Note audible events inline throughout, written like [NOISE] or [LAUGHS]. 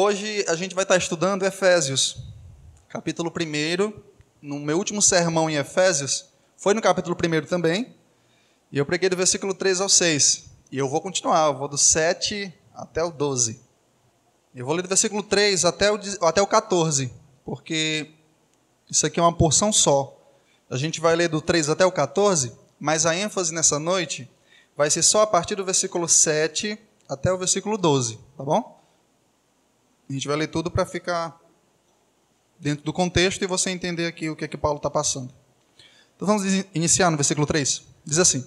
Hoje a gente vai estar estudando Efésios, capítulo 1. No meu último sermão em Efésios, foi no capítulo 1 também, e eu preguei do versículo 3 ao 6. E eu vou continuar, eu vou do 7 até o 12. Eu vou ler do versículo 3 até o, até o 14, porque isso aqui é uma porção só. A gente vai ler do 3 até o 14, mas a ênfase nessa noite vai ser só a partir do versículo 7 até o versículo 12, tá bom? A gente vai ler tudo para ficar dentro do contexto e você entender aqui o que é que Paulo está passando. Então vamos iniciar no versículo 3. Diz assim: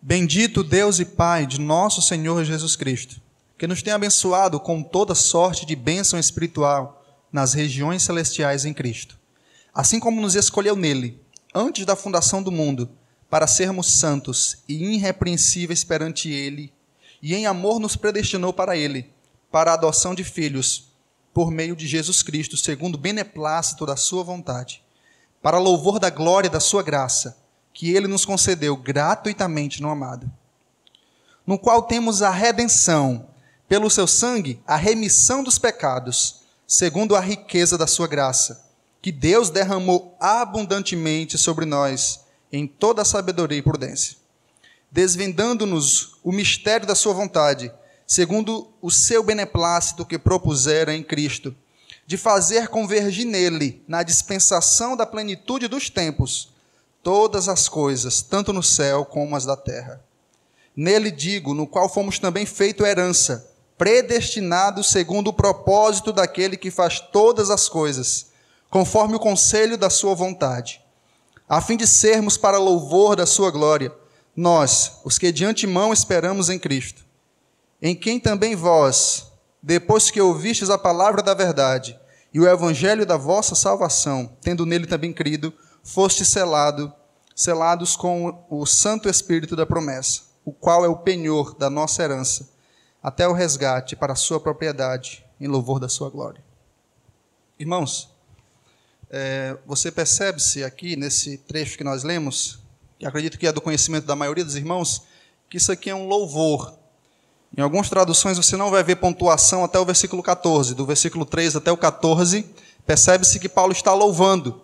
Bendito Deus e Pai de nosso Senhor Jesus Cristo, que nos tem abençoado com toda sorte de bênção espiritual nas regiões celestiais em Cristo, assim como nos escolheu nele, antes da fundação do mundo, para sermos santos e irrepreensíveis perante ele, e em amor nos predestinou para ele para a adoção de filhos, por meio de Jesus Cristo, segundo o beneplácito da Sua vontade, para louvor da glória da Sua graça, que Ele nos concedeu gratuitamente no amado, no qual temos a redenção, pelo Seu sangue, a remissão dos pecados, segundo a riqueza da Sua graça, que Deus derramou abundantemente sobre nós, em toda a sabedoria e prudência, desvendando-nos o mistério da Sua vontade segundo o seu beneplácito que propusera em Cristo, de fazer convergir nele, na dispensação da plenitude dos tempos, todas as coisas, tanto no céu como as da terra. Nele digo, no qual fomos também feito herança, predestinados segundo o propósito daquele que faz todas as coisas, conforme o conselho da sua vontade, a fim de sermos para louvor da sua glória, nós, os que de antemão esperamos em Cristo em quem também vós, depois que ouvistes a palavra da verdade e o evangelho da vossa salvação, tendo nele também crido, foste selado, selados com o Santo Espírito da promessa, o qual é o penhor da nossa herança, até o resgate para a sua propriedade, em louvor da sua glória. Irmãos, é, você percebe-se aqui nesse trecho que nós lemos, que acredito que é do conhecimento da maioria dos irmãos, que isso aqui é um louvor em algumas traduções você não vai ver pontuação até o versículo 14. Do versículo 3 até o 14, percebe-se que Paulo está louvando.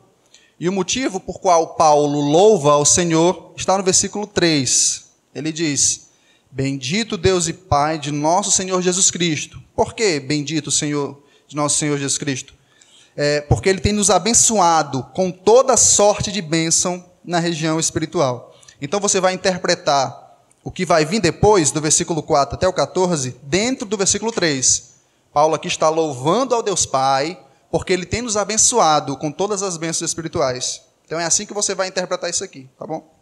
E o motivo por qual Paulo louva ao Senhor está no versículo 3. Ele diz: Bendito Deus e Pai de nosso Senhor Jesus Cristo. Por que bendito Senhor de nosso Senhor Jesus Cristo? É, porque ele tem nos abençoado com toda sorte de bênção na região espiritual. Então você vai interpretar o que vai vir depois, do versículo 4 até o 14, dentro do versículo 3. Paulo aqui está louvando ao Deus Pai, porque ele tem nos abençoado com todas as bênçãos espirituais. Então é assim que você vai interpretar isso aqui, tá bom?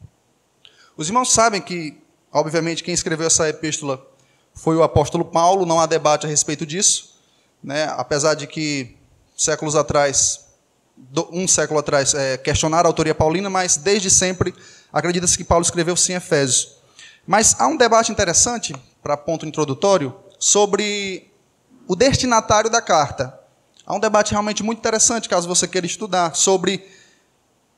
Os irmãos sabem que, obviamente, quem escreveu essa epístola foi o apóstolo Paulo, não há debate a respeito disso, né? apesar de que séculos atrás, um século atrás, é, questionaram a autoria paulina, mas desde sempre acredita-se que Paulo escreveu sim Efésios. Mas há um debate interessante, para ponto introdutório, sobre o destinatário da carta. Há um debate realmente muito interessante, caso você queira estudar, sobre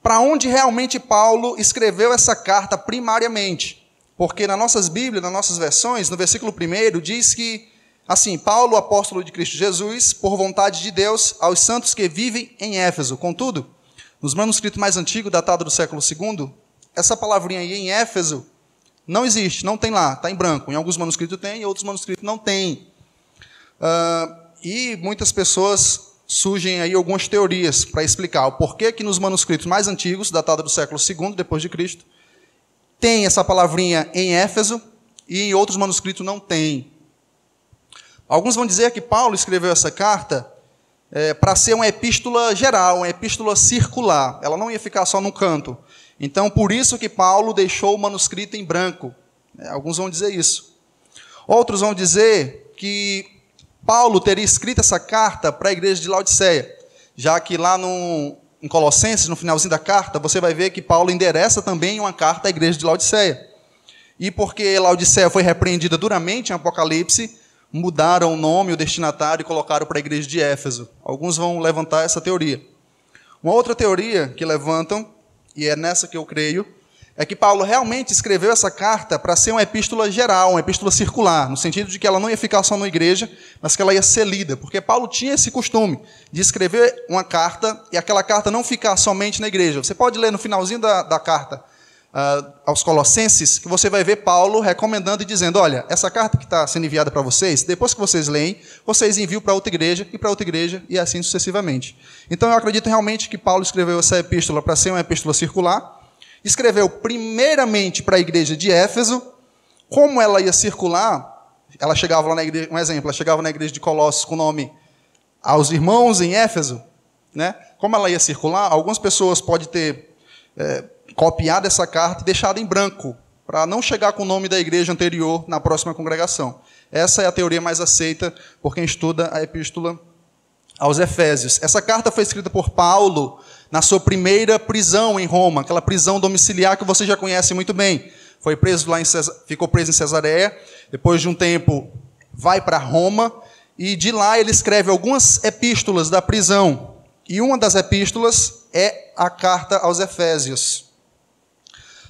para onde realmente Paulo escreveu essa carta primariamente. Porque nas nossas Bíblias, nas nossas versões, no versículo 1 diz que, assim, Paulo, apóstolo de Cristo Jesus, por vontade de Deus, aos santos que vivem em Éfeso. Contudo, nos manuscritos mais antigos, datado do século II, essa palavrinha aí em Éfeso não existe, não tem lá, está em branco. Em alguns manuscritos tem, em outros manuscritos não tem. Uh, e muitas pessoas surgem aí algumas teorias para explicar o porquê que nos manuscritos mais antigos, datados do século II depois de Cristo, tem essa palavrinha em Éfeso e em outros manuscritos não tem. Alguns vão dizer que Paulo escreveu essa carta é, para ser uma epístola geral, uma epístola circular. Ela não ia ficar só num canto. Então, por isso que Paulo deixou o manuscrito em branco. É, alguns vão dizer isso. Outros vão dizer que Paulo teria escrito essa carta para a igreja de Laodiceia, já que lá no, em Colossenses, no finalzinho da carta, você vai ver que Paulo endereça também uma carta à igreja de Laodiceia. E porque Laodiceia foi repreendida duramente em Apocalipse, mudaram o nome, o destinatário e colocaram para a igreja de Éfeso. Alguns vão levantar essa teoria. Uma outra teoria que levantam e é nessa que eu creio, é que Paulo realmente escreveu essa carta para ser uma epístola geral, uma epístola circular, no sentido de que ela não ia ficar só na igreja, mas que ela ia ser lida, porque Paulo tinha esse costume de escrever uma carta e aquela carta não ficar somente na igreja. Você pode ler no finalzinho da, da carta uh, aos Colossenses, que você vai ver Paulo recomendando e dizendo: olha, essa carta que está sendo enviada para vocês, depois que vocês leem, vocês enviam para outra igreja e para outra igreja e assim sucessivamente. Então eu acredito realmente que Paulo escreveu essa epístola para ser uma epístola circular escreveu primeiramente para a igreja de Éfeso, como ela ia circular, ela chegava lá na igreja, um exemplo, ela chegava na igreja de Colossos com o nome aos irmãos em Éfeso, né? Como ela ia circular, algumas pessoas podem ter é, copiado essa carta e deixado em branco, para não chegar com o nome da igreja anterior na próxima congregação. Essa é a teoria mais aceita por quem estuda a epístola aos Efésios. Essa carta foi escrita por Paulo na sua primeira prisão em Roma, aquela prisão domiciliar que você já conhece muito bem. Foi preso lá em Cesar... ficou preso em Cesareia, depois de um tempo vai para Roma e de lá ele escreve algumas epístolas da prisão. E uma das epístolas é a carta aos Efésios.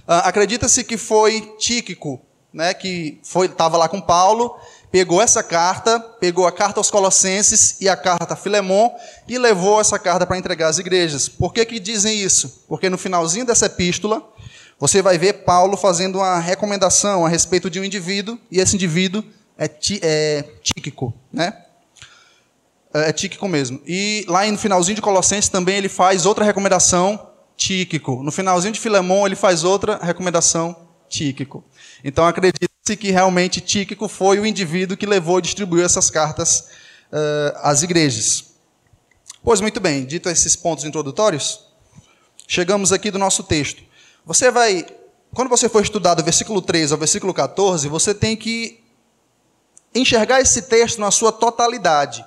Ah, Acredita-se que foi Tíquico, né, que estava lá com Paulo pegou essa carta, pegou a carta aos Colossenses e a carta a Filemon e levou essa carta para entregar às igrejas. Por que, que dizem isso? Porque no finalzinho dessa epístola, você vai ver Paulo fazendo uma recomendação a respeito de um indivíduo, e esse indivíduo é, tí, é tíquico, né? É, é tíquico mesmo. E lá no finalzinho de Colossenses também ele faz outra recomendação, tíquico. No finalzinho de Filemon ele faz outra recomendação, tíquico. Então acredita-se que realmente Tíquico foi o indivíduo que levou e distribuiu essas cartas uh, às igrejas. Pois muito bem, dito esses pontos introdutórios, chegamos aqui do nosso texto. Você vai, quando você for estudar do versículo 3 ao versículo 14, você tem que enxergar esse texto na sua totalidade.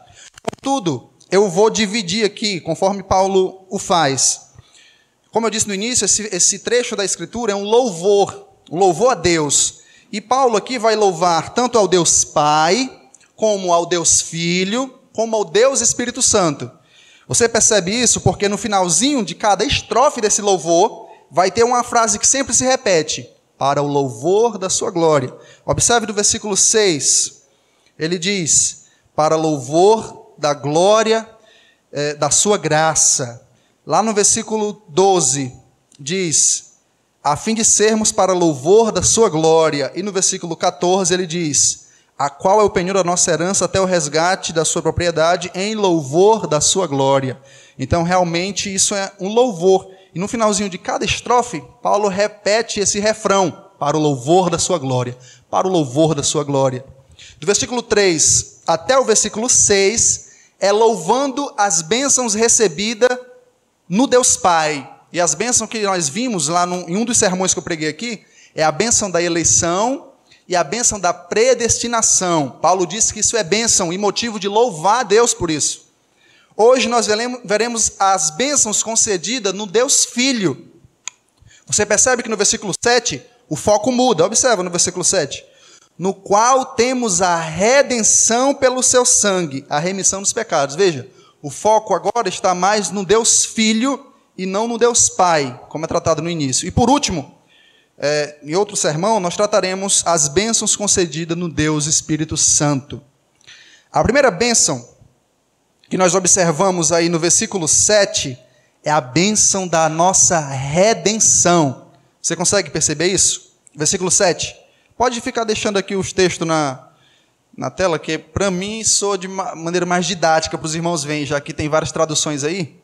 Contudo, eu vou dividir aqui, conforme Paulo o faz. Como eu disse no início, esse, esse trecho da Escritura é um louvor louvor a Deus. E Paulo aqui vai louvar tanto ao Deus Pai, como ao Deus Filho, como ao Deus Espírito Santo. Você percebe isso porque no finalzinho de cada estrofe desse louvor vai ter uma frase que sempre se repete: para o louvor da sua glória. Observe do versículo 6. Ele diz: para louvor da glória eh, da sua graça. Lá no versículo 12 diz: a fim de sermos para louvor da sua glória. E no versículo 14 ele diz: A qual é o penhor da nossa herança até o resgate da sua propriedade em louvor da sua glória. Então, realmente, isso é um louvor. E no finalzinho de cada estrofe, Paulo repete esse refrão: para o louvor da sua glória, para o louvor da sua glória. Do versículo 3 até o versículo 6 é louvando as bênçãos recebidas no Deus Pai, e as bênçãos que nós vimos lá em um dos sermões que eu preguei aqui é a bênção da eleição e a bênção da predestinação. Paulo disse que isso é bênção e motivo de louvar a Deus por isso. Hoje nós veremos as bênçãos concedidas no Deus Filho. Você percebe que no versículo 7 o foco muda. Observa no versículo 7. No qual temos a redenção pelo seu sangue, a remissão dos pecados. Veja, o foco agora está mais no Deus Filho e não no Deus Pai, como é tratado no início. E por último, é, em outro sermão, nós trataremos as bênçãos concedidas no Deus Espírito Santo. A primeira bênção que nós observamos aí no versículo 7 é a bênção da nossa redenção. Você consegue perceber isso? Versículo 7. Pode ficar deixando aqui os textos na, na tela, que para mim sou de maneira mais didática para os irmãos verem, já que tem várias traduções aí.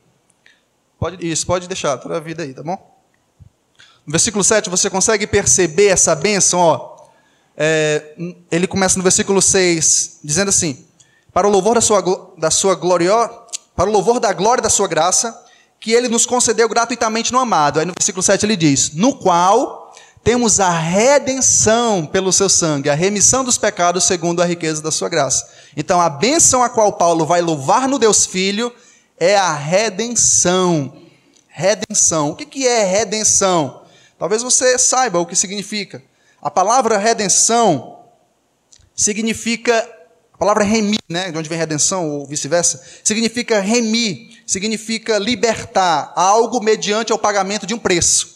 Pode, isso, pode deixar toda a vida aí, tá bom? No versículo 7, você consegue perceber essa bênção? Ó, é, ele começa no versículo 6, dizendo assim: Para o louvor da sua, da sua glória, para o louvor da glória da sua graça, que ele nos concedeu gratuitamente no amado. Aí no versículo 7 ele diz: No qual temos a redenção pelo seu sangue, a remissão dos pecados segundo a riqueza da sua graça. Então a bênção a qual Paulo vai louvar no Deus Filho é a redenção. Redenção. O que é redenção? Talvez você saiba o que significa. A palavra redenção significa, a palavra remir, né, de onde vem redenção ou vice-versa, significa remir, significa libertar algo mediante o pagamento de um preço.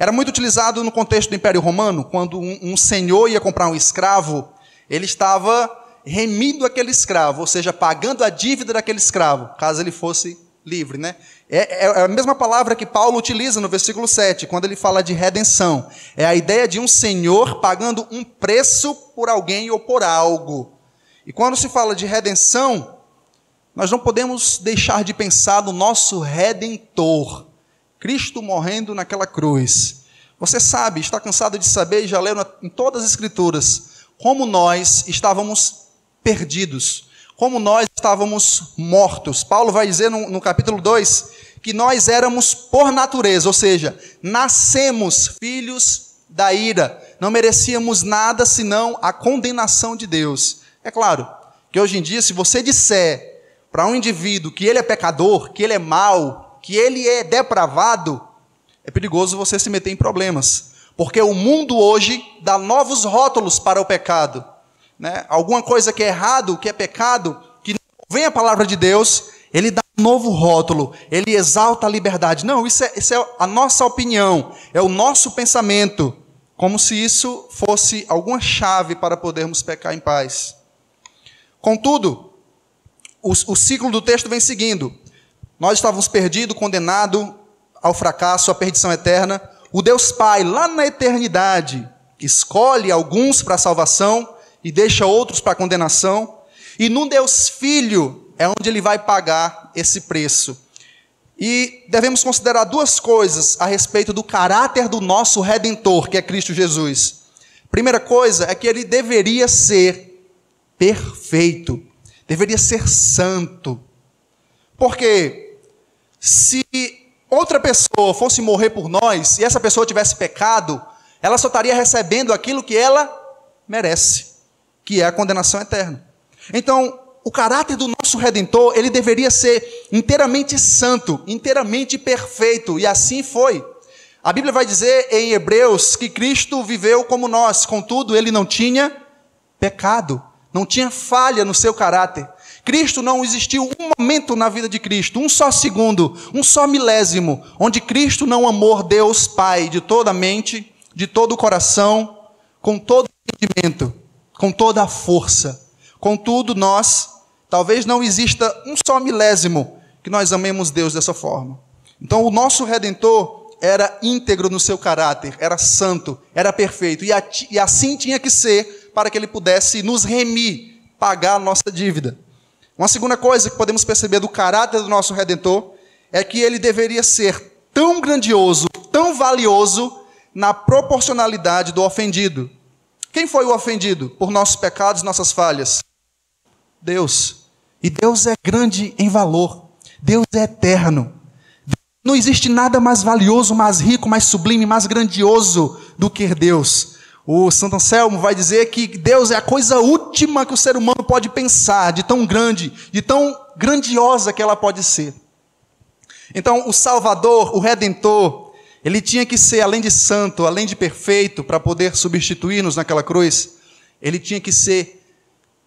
Era muito utilizado no contexto do Império Romano, quando um, um senhor ia comprar um escravo, ele estava remindo aquele escravo, ou seja, pagando a dívida daquele escravo, caso ele fosse livre, né? É, é, é, a mesma palavra que Paulo utiliza no versículo 7, quando ele fala de redenção. É a ideia de um senhor pagando um preço por alguém ou por algo. E quando se fala de redenção, nós não podemos deixar de pensar no nosso redentor, Cristo morrendo naquela cruz. Você sabe, está cansado de saber e já leu em todas as Escrituras como nós estávamos perdidos, como nós estávamos mortos. Paulo vai dizer no, no capítulo 2 que nós éramos por natureza, ou seja, nascemos filhos da ira, não merecíamos nada senão a condenação de Deus. É claro que hoje em dia, se você disser para um indivíduo que ele é pecador, que ele é mau, que ele é depravado, é perigoso você se meter em problemas. Porque o mundo hoje dá novos rótulos para o pecado. Né? Alguma coisa que é errado, que é pecado, que vem a palavra de Deus, ele dá um novo rótulo, ele exalta a liberdade. Não, isso é, isso é a nossa opinião, é o nosso pensamento, como se isso fosse alguma chave para podermos pecar em paz. Contudo, o, o ciclo do texto vem seguindo. Nós estávamos perdidos, condenados ao fracasso, à perdição eterna. O Deus Pai, lá na eternidade, escolhe alguns para a salvação e deixa outros para a condenação. E no Deus Filho é onde ele vai pagar esse preço. E devemos considerar duas coisas a respeito do caráter do nosso redentor, que é Cristo Jesus. Primeira coisa é que ele deveria ser perfeito, deveria ser santo. Porque se outra pessoa fosse morrer por nós e essa pessoa tivesse pecado, ela só estaria recebendo aquilo que ela merece, que é a condenação eterna. Então, o caráter do nosso redentor, ele deveria ser inteiramente santo, inteiramente perfeito, e assim foi. A Bíblia vai dizer em Hebreus que Cristo viveu como nós, contudo, ele não tinha pecado, não tinha falha no seu caráter. Cristo não existiu um momento na vida de Cristo, um só segundo, um só milésimo, onde Cristo não amou Deus Pai de toda a mente, de todo o coração, com todo o entendimento, com toda a força. Contudo, nós, talvez não exista um só milésimo que nós amemos Deus dessa forma. Então, o nosso redentor era íntegro no seu caráter, era santo, era perfeito, e assim tinha que ser para que ele pudesse nos remir, pagar a nossa dívida. Uma segunda coisa que podemos perceber do caráter do nosso redentor é que ele deveria ser tão grandioso, tão valioso na proporcionalidade do ofendido. Quem foi o ofendido por nossos pecados, nossas falhas? Deus. E Deus é grande em valor. Deus é eterno. Não existe nada mais valioso, mais rico, mais sublime, mais grandioso do que Deus. O Santo Anselmo vai dizer que Deus é a coisa última que o ser humano pode pensar, de tão grande, de tão grandiosa que ela pode ser. Então, o Salvador, o Redentor, ele tinha que ser, além de santo, além de perfeito, para poder substituir-nos naquela cruz, ele tinha que ser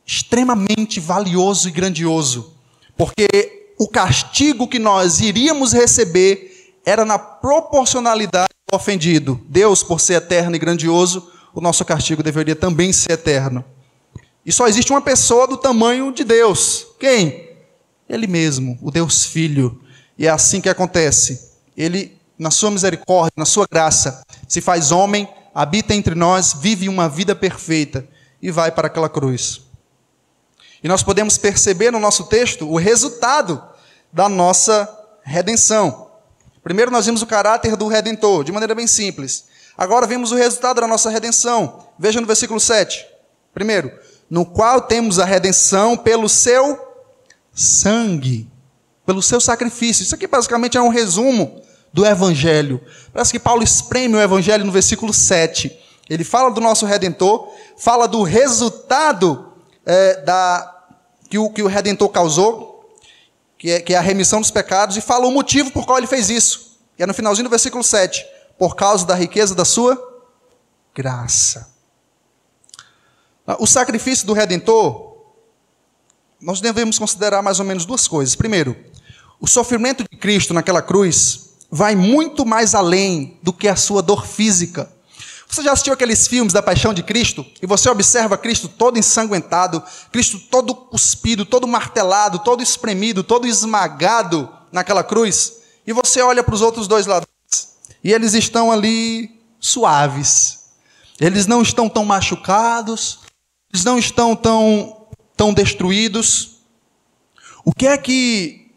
extremamente valioso e grandioso, porque o castigo que nós iríamos receber era na proporcionalidade do ofendido. Deus, por ser eterno e grandioso, o nosso castigo deveria também ser eterno. E só existe uma pessoa do tamanho de Deus. Quem? Ele mesmo, o Deus Filho. E é assim que acontece. Ele, na sua misericórdia, na sua graça, se faz homem, habita entre nós, vive uma vida perfeita e vai para aquela cruz. E nós podemos perceber no nosso texto o resultado da nossa redenção. Primeiro, nós vimos o caráter do redentor, de maneira bem simples. Agora vemos o resultado da nossa redenção. Veja no versículo 7. Primeiro, no qual temos a redenção pelo seu sangue, pelo seu sacrifício. Isso aqui basicamente é um resumo do Evangelho. Parece que Paulo espreme o Evangelho no versículo 7. Ele fala do nosso redentor, fala do resultado é, da, que o, que o Redentor causou, que é, que é a remissão dos pecados, e fala o motivo por qual ele fez isso. E é no finalzinho do versículo 7. Por causa da riqueza da sua graça. O sacrifício do Redentor, nós devemos considerar mais ou menos duas coisas. Primeiro, o sofrimento de Cristo naquela cruz vai muito mais além do que a sua dor física. Você já assistiu aqueles filmes da Paixão de Cristo? E você observa Cristo todo ensanguentado, Cristo todo cuspido, todo martelado, todo espremido, todo esmagado naquela cruz. E você olha para os outros dois ladrões e eles estão ali suaves. Eles não estão tão machucados, eles não estão tão, tão destruídos. O que é que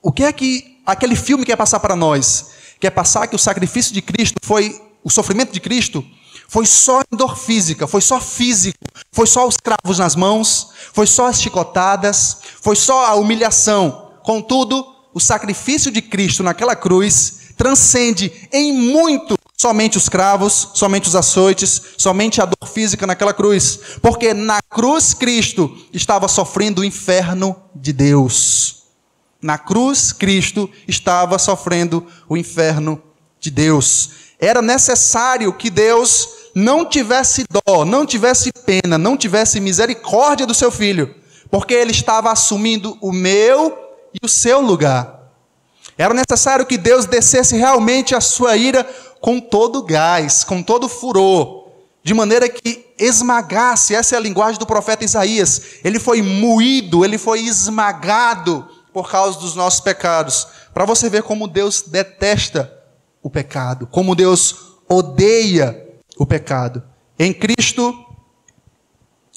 o que é que aquele filme quer passar para nós? Quer passar que o sacrifício de Cristo foi o sofrimento de Cristo foi só dor física, foi só físico, foi só os cravos nas mãos, foi só as chicotadas, foi só a humilhação. Contudo, o sacrifício de Cristo naquela cruz transcende em muito somente os cravos, somente os açoites, somente a dor física naquela cruz, porque na cruz Cristo estava sofrendo o inferno de Deus. Na cruz Cristo estava sofrendo o inferno de Deus. Era necessário que Deus não tivesse dó, não tivesse pena, não tivesse misericórdia do seu filho, porque ele estava assumindo o meu e o seu lugar. Era necessário que Deus descesse realmente a sua ira com todo gás, com todo furor, de maneira que esmagasse, essa é a linguagem do profeta Isaías. Ele foi moído, ele foi esmagado por causa dos nossos pecados. Para você ver como Deus detesta o pecado, como Deus odeia o pecado. Em Cristo,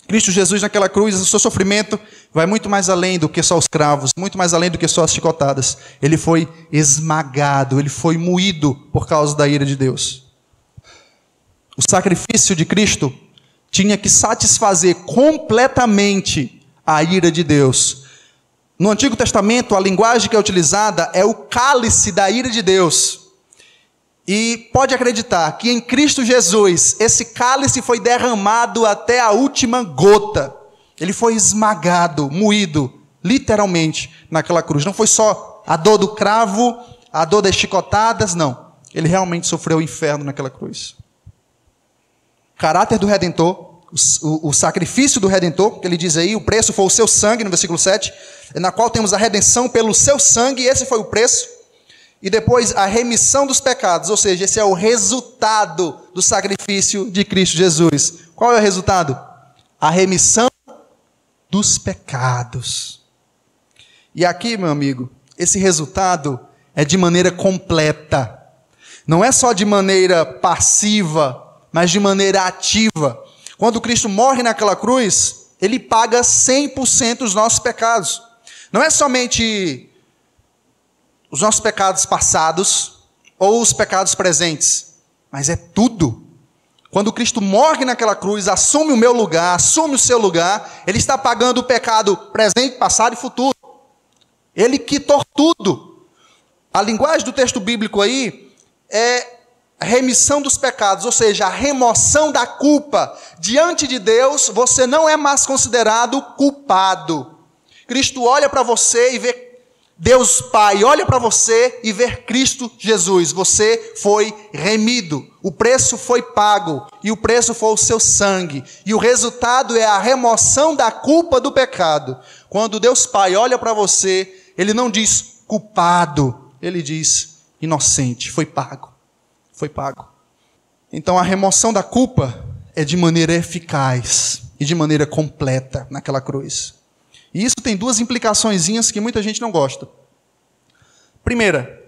Cristo Jesus naquela cruz, o seu sofrimento vai muito mais além do que só os cravos, muito mais além do que só as chicotadas. Ele foi esmagado, ele foi moído por causa da ira de Deus. O sacrifício de Cristo tinha que satisfazer completamente a ira de Deus. No Antigo Testamento, a linguagem que é utilizada é o cálice da ira de Deus. E pode acreditar que em Cristo Jesus, esse cálice foi derramado até a última gota. Ele foi esmagado, moído, literalmente, naquela cruz. Não foi só a dor do cravo, a dor das chicotadas, não. Ele realmente sofreu o inferno naquela cruz. Caráter do Redentor, o, o, sacrifício do Redentor, que ele diz aí, o preço foi o seu sangue, no versículo 7, na qual temos a redenção pelo seu sangue, esse foi o preço. E depois a remissão dos pecados, ou seja, esse é o resultado do sacrifício de Cristo Jesus. Qual é o resultado? A remissão dos pecados. E aqui, meu amigo, esse resultado é de maneira completa. Não é só de maneira passiva, mas de maneira ativa. Quando Cristo morre naquela cruz, ele paga 100% dos nossos pecados. Não é somente os nossos pecados passados ou os pecados presentes, mas é tudo. Quando Cristo morre naquela cruz, assume o meu lugar, assume o seu lugar, ele está pagando o pecado presente, passado e futuro. Ele quitou tudo. A linguagem do texto bíblico aí é remissão dos pecados, ou seja, a remoção da culpa. Diante de Deus, você não é mais considerado culpado. Cristo olha para você e vê Deus Pai olha para você e vê Cristo Jesus. Você foi remido. O preço foi pago. E o preço foi o seu sangue. E o resultado é a remoção da culpa do pecado. Quando Deus Pai olha para você, Ele não diz culpado. Ele diz inocente. Foi pago. Foi pago. Então a remoção da culpa é de maneira eficaz e de maneira completa naquela cruz. E isso tem duas implicações que muita gente não gosta. Primeira,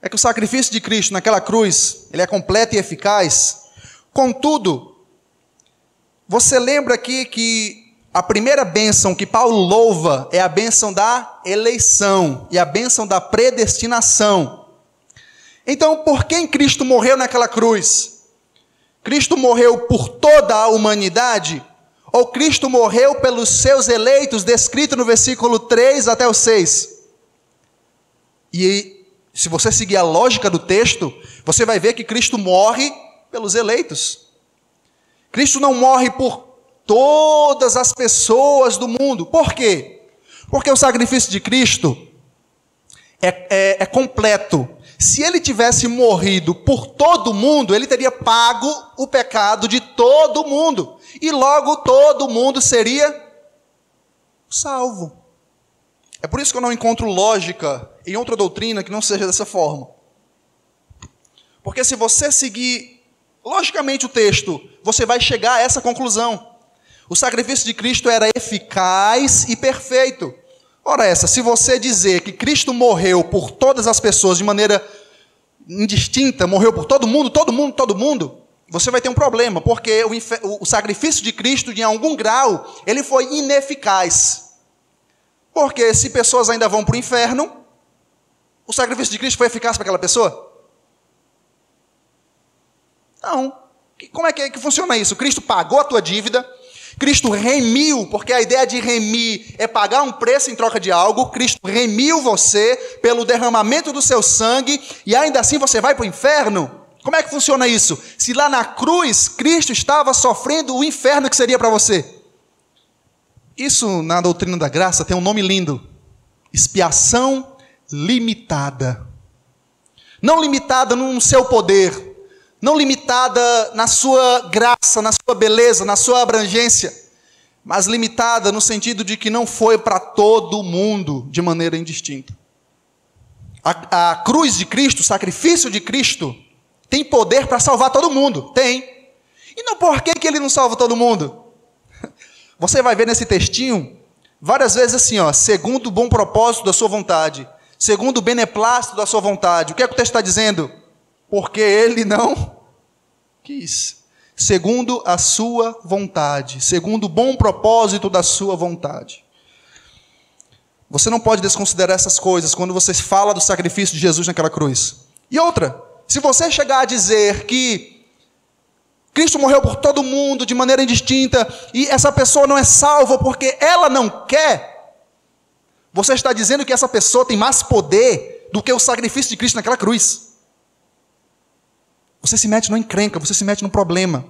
é que o sacrifício de Cristo naquela cruz, ele é completo e eficaz. Contudo, você lembra aqui que a primeira bênção que Paulo louva é a bênção da eleição e a bênção da predestinação. Então, por quem Cristo morreu naquela cruz? Cristo morreu por toda a humanidade? Ou Cristo morreu pelos seus eleitos, descrito no versículo 3 até o 6. E se você seguir a lógica do texto, você vai ver que Cristo morre pelos eleitos. Cristo não morre por todas as pessoas do mundo. Por quê? Porque o sacrifício de Cristo é, é, é completo. Se ele tivesse morrido por todo mundo, ele teria pago o pecado de todo mundo e logo todo mundo seria salvo. É por isso que eu não encontro lógica em outra doutrina que não seja dessa forma. Porque se você seguir logicamente o texto, você vai chegar a essa conclusão. O sacrifício de Cristo era eficaz e perfeito. Ora, essa, se você dizer que Cristo morreu por todas as pessoas de maneira indistinta, morreu por todo mundo, todo mundo, todo mundo, você vai ter um problema, porque o, o sacrifício de Cristo, em algum grau, ele foi ineficaz. Porque se pessoas ainda vão para o inferno, o sacrifício de Cristo foi eficaz para aquela pessoa? Não. Como é que, é que funciona isso? Cristo pagou a tua dívida, Cristo remiu, porque a ideia de remir é pagar um preço em troca de algo. Cristo remiu você pelo derramamento do seu sangue e ainda assim você vai para o inferno. Como é que funciona isso? Se lá na cruz Cristo estava sofrendo o inferno que seria para você. Isso na doutrina da graça tem um nome lindo: expiação limitada. Não limitada no seu poder, não limitada na sua graça, na sua beleza, na sua abrangência, mas limitada no sentido de que não foi para todo mundo de maneira indistinta. A, a cruz de Cristo, o sacrifício de Cristo, tem poder para salvar todo mundo. Tem. E não por que, que ele não salva todo mundo? [LAUGHS] Você vai ver nesse textinho várias vezes assim, ó, segundo o bom propósito da sua vontade, segundo o beneplácito da sua vontade. O que é que o texto está dizendo? Porque ele não quis, segundo a sua vontade, segundo o bom propósito da sua vontade. Você não pode desconsiderar essas coisas quando você fala do sacrifício de Jesus naquela cruz. E outra, se você chegar a dizer que Cristo morreu por todo mundo de maneira indistinta e essa pessoa não é salva porque ela não quer, você está dizendo que essa pessoa tem mais poder do que o sacrifício de Cristo naquela cruz. Você se mete numa encrenca, você se mete num problema.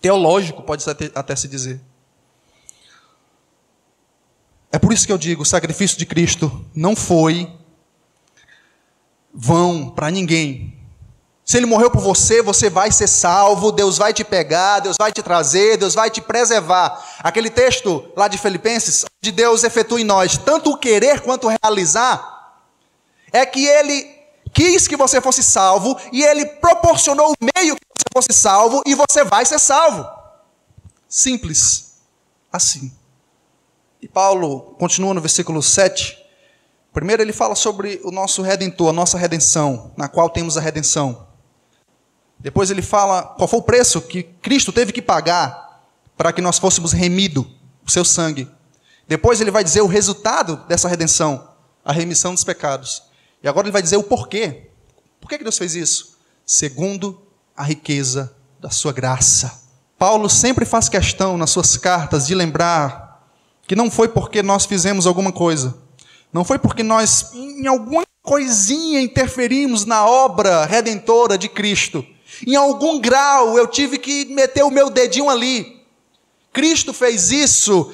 Teológico, pode até, se dizer. É por isso que eu digo: o sacrifício de Cristo não foi vão para ninguém. Se ele morreu por você, você vai ser salvo, Deus vai te pegar, Deus vai te trazer, Deus vai te preservar. Aquele texto lá de Filipenses, de Deus efetua em nós tanto o querer quanto o realizar, é que ele quis que você fosse salvo e ele proporcionou o meio que você fosse salvo e você vai ser salvo. Simples. Assim. E Paulo continua no versículo 7. Primeiro ele fala sobre o nosso redentor, a nossa redenção, na qual temos a redenção. Depois ele fala qual foi o preço que Cristo teve que pagar para que nós fôssemos remidos, o seu sangue. Depois ele vai dizer o resultado dessa redenção, a remissão dos pecados. E agora ele vai dizer o porquê. Por que Deus fez isso? Segundo a riqueza da sua graça. Paulo sempre faz questão nas suas cartas de lembrar que não foi porque nós fizemos alguma coisa, não foi porque nós, em alguma coisinha, interferimos na obra redentora de Cristo. Em algum grau eu tive que meter o meu dedinho ali. Cristo fez isso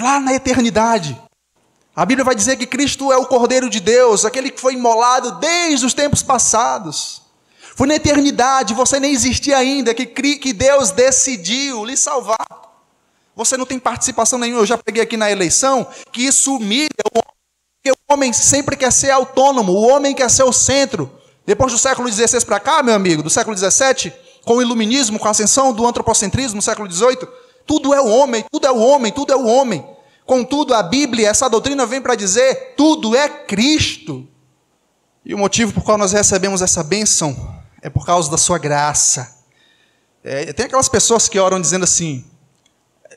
lá na eternidade. A Bíblia vai dizer que Cristo é o Cordeiro de Deus, aquele que foi imolado desde os tempos passados. Foi na eternidade, você nem existia ainda, que, que Deus decidiu lhe salvar. Você não tem participação nenhuma, eu já peguei aqui na eleição, que isso humilha o homem, porque o homem sempre quer ser autônomo, o homem quer ser o centro. Depois do século XVI para cá, meu amigo, do século XVII, com o iluminismo, com a ascensão do antropocentrismo no século XVIII, tudo é o homem, tudo é o homem, tudo é o homem. Contudo, a Bíblia, essa doutrina vem para dizer: tudo é Cristo. E o motivo por qual nós recebemos essa bênção é por causa da sua graça. É, tem aquelas pessoas que oram dizendo assim,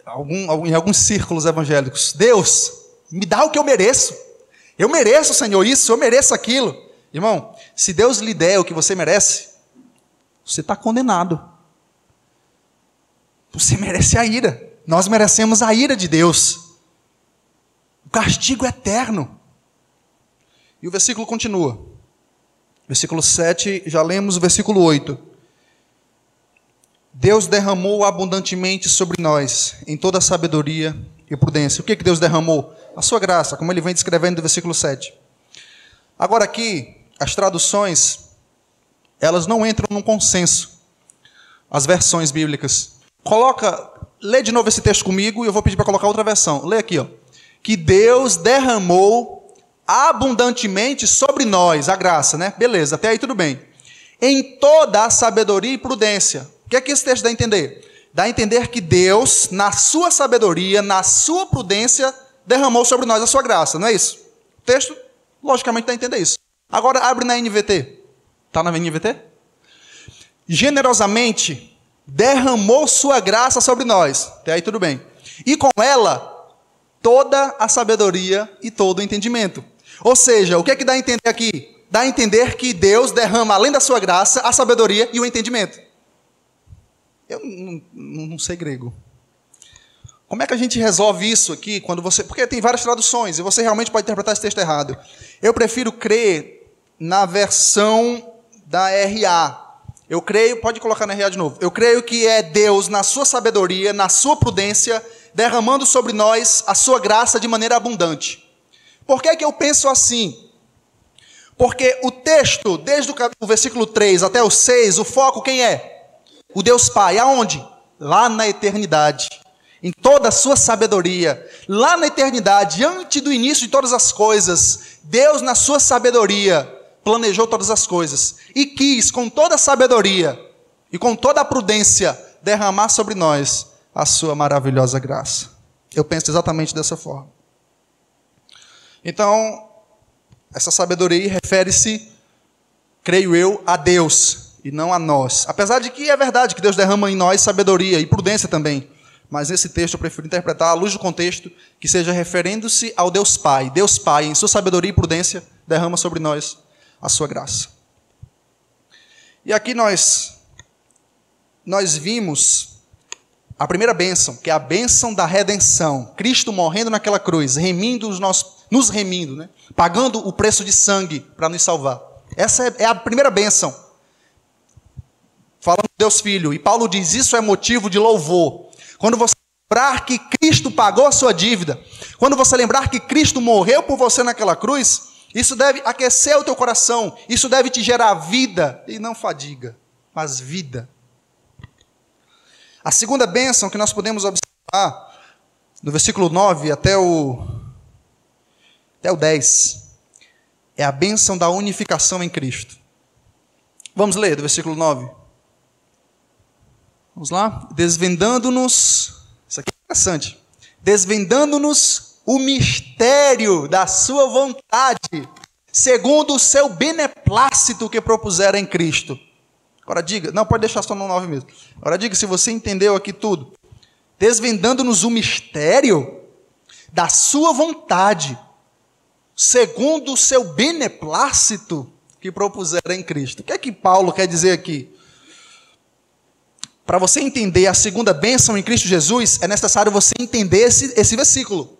algum, em alguns círculos evangélicos: Deus, me dá o que eu mereço. Eu mereço, Senhor, isso, eu mereço aquilo. Irmão, se Deus lhe der o que você merece, você está condenado. Você merece a ira. Nós merecemos a ira de Deus. O castigo é eterno. E o versículo continua. Versículo 7, já lemos o versículo 8. Deus derramou abundantemente sobre nós, em toda sabedoria e prudência. O que, que Deus derramou? A sua graça, como ele vem descrevendo no versículo 7. Agora aqui, as traduções, elas não entram num consenso. As versões bíblicas. Coloca, lê de novo esse texto comigo e eu vou pedir para colocar outra versão. Lê aqui, ó. Que Deus derramou abundantemente sobre nós a graça, né? Beleza, até aí tudo bem. Em toda a sabedoria e prudência. O que é que esse texto dá a entender? Dá a entender que Deus, na sua sabedoria, na sua prudência, derramou sobre nós a sua graça, não é isso? O texto, logicamente, dá a entender isso. Agora abre na NVT. Está na NVT? Generosamente derramou sua graça sobre nós. Até aí tudo bem. E com ela, toda a sabedoria e todo o entendimento. Ou seja, o que é que dá a entender aqui? Dá a entender que Deus derrama, além da sua graça, a sabedoria e o entendimento. Eu não, não sei grego. Como é que a gente resolve isso aqui quando você. Porque tem várias traduções e você realmente pode interpretar esse texto errado. Eu prefiro crer na versão da RA. Eu creio, pode colocar na RA de novo. Eu creio que é Deus, na sua sabedoria, na sua prudência, derramando sobre nós a sua graça de maneira abundante. Por que, é que eu penso assim? Porque o texto, desde o versículo 3 até o 6, o foco quem é? O Deus Pai. Aonde? Lá na eternidade em toda a sua sabedoria, lá na eternidade, antes do início de todas as coisas, Deus, na sua sabedoria, planejou todas as coisas e quis, com toda a sabedoria e com toda a prudência, derramar sobre nós a sua maravilhosa graça. Eu penso exatamente dessa forma. Então, essa sabedoria refere-se, creio eu, a Deus e não a nós. Apesar de que é verdade que Deus derrama em nós sabedoria e prudência também. Mas nesse texto eu prefiro interpretar à luz do contexto que seja referendo-se ao Deus Pai. Deus Pai, em sua sabedoria e prudência, derrama sobre nós a sua graça. E aqui nós nós vimos a primeira bênção, que é a bênção da redenção. Cristo morrendo naquela cruz, remindo os nossos, nos remindo, né? pagando o preço de sangue para nos salvar. Essa é, é a primeira bênção. Falando de Deus Filho. E Paulo diz: Isso é motivo de louvor. Quando você lembrar que Cristo pagou a sua dívida, quando você lembrar que Cristo morreu por você naquela cruz, isso deve aquecer o teu coração, isso deve te gerar vida e não fadiga, mas vida. A segunda bênção que nós podemos observar no versículo 9 até o até o 10 é a bênção da unificação em Cristo. Vamos ler do versículo 9. Vamos lá? Desvendando-nos, isso aqui é interessante. Desvendando-nos o mistério da sua vontade, segundo o seu beneplácito que propusera em Cristo. Agora diga, não, pode deixar só no 9 mesmo. Agora diga se você entendeu aqui tudo. Desvendando-nos o mistério da sua vontade, segundo o seu beneplácito que propusera em Cristo. O que é que Paulo quer dizer aqui? Para você entender a segunda bênção em Cristo Jesus, é necessário você entender esse, esse versículo.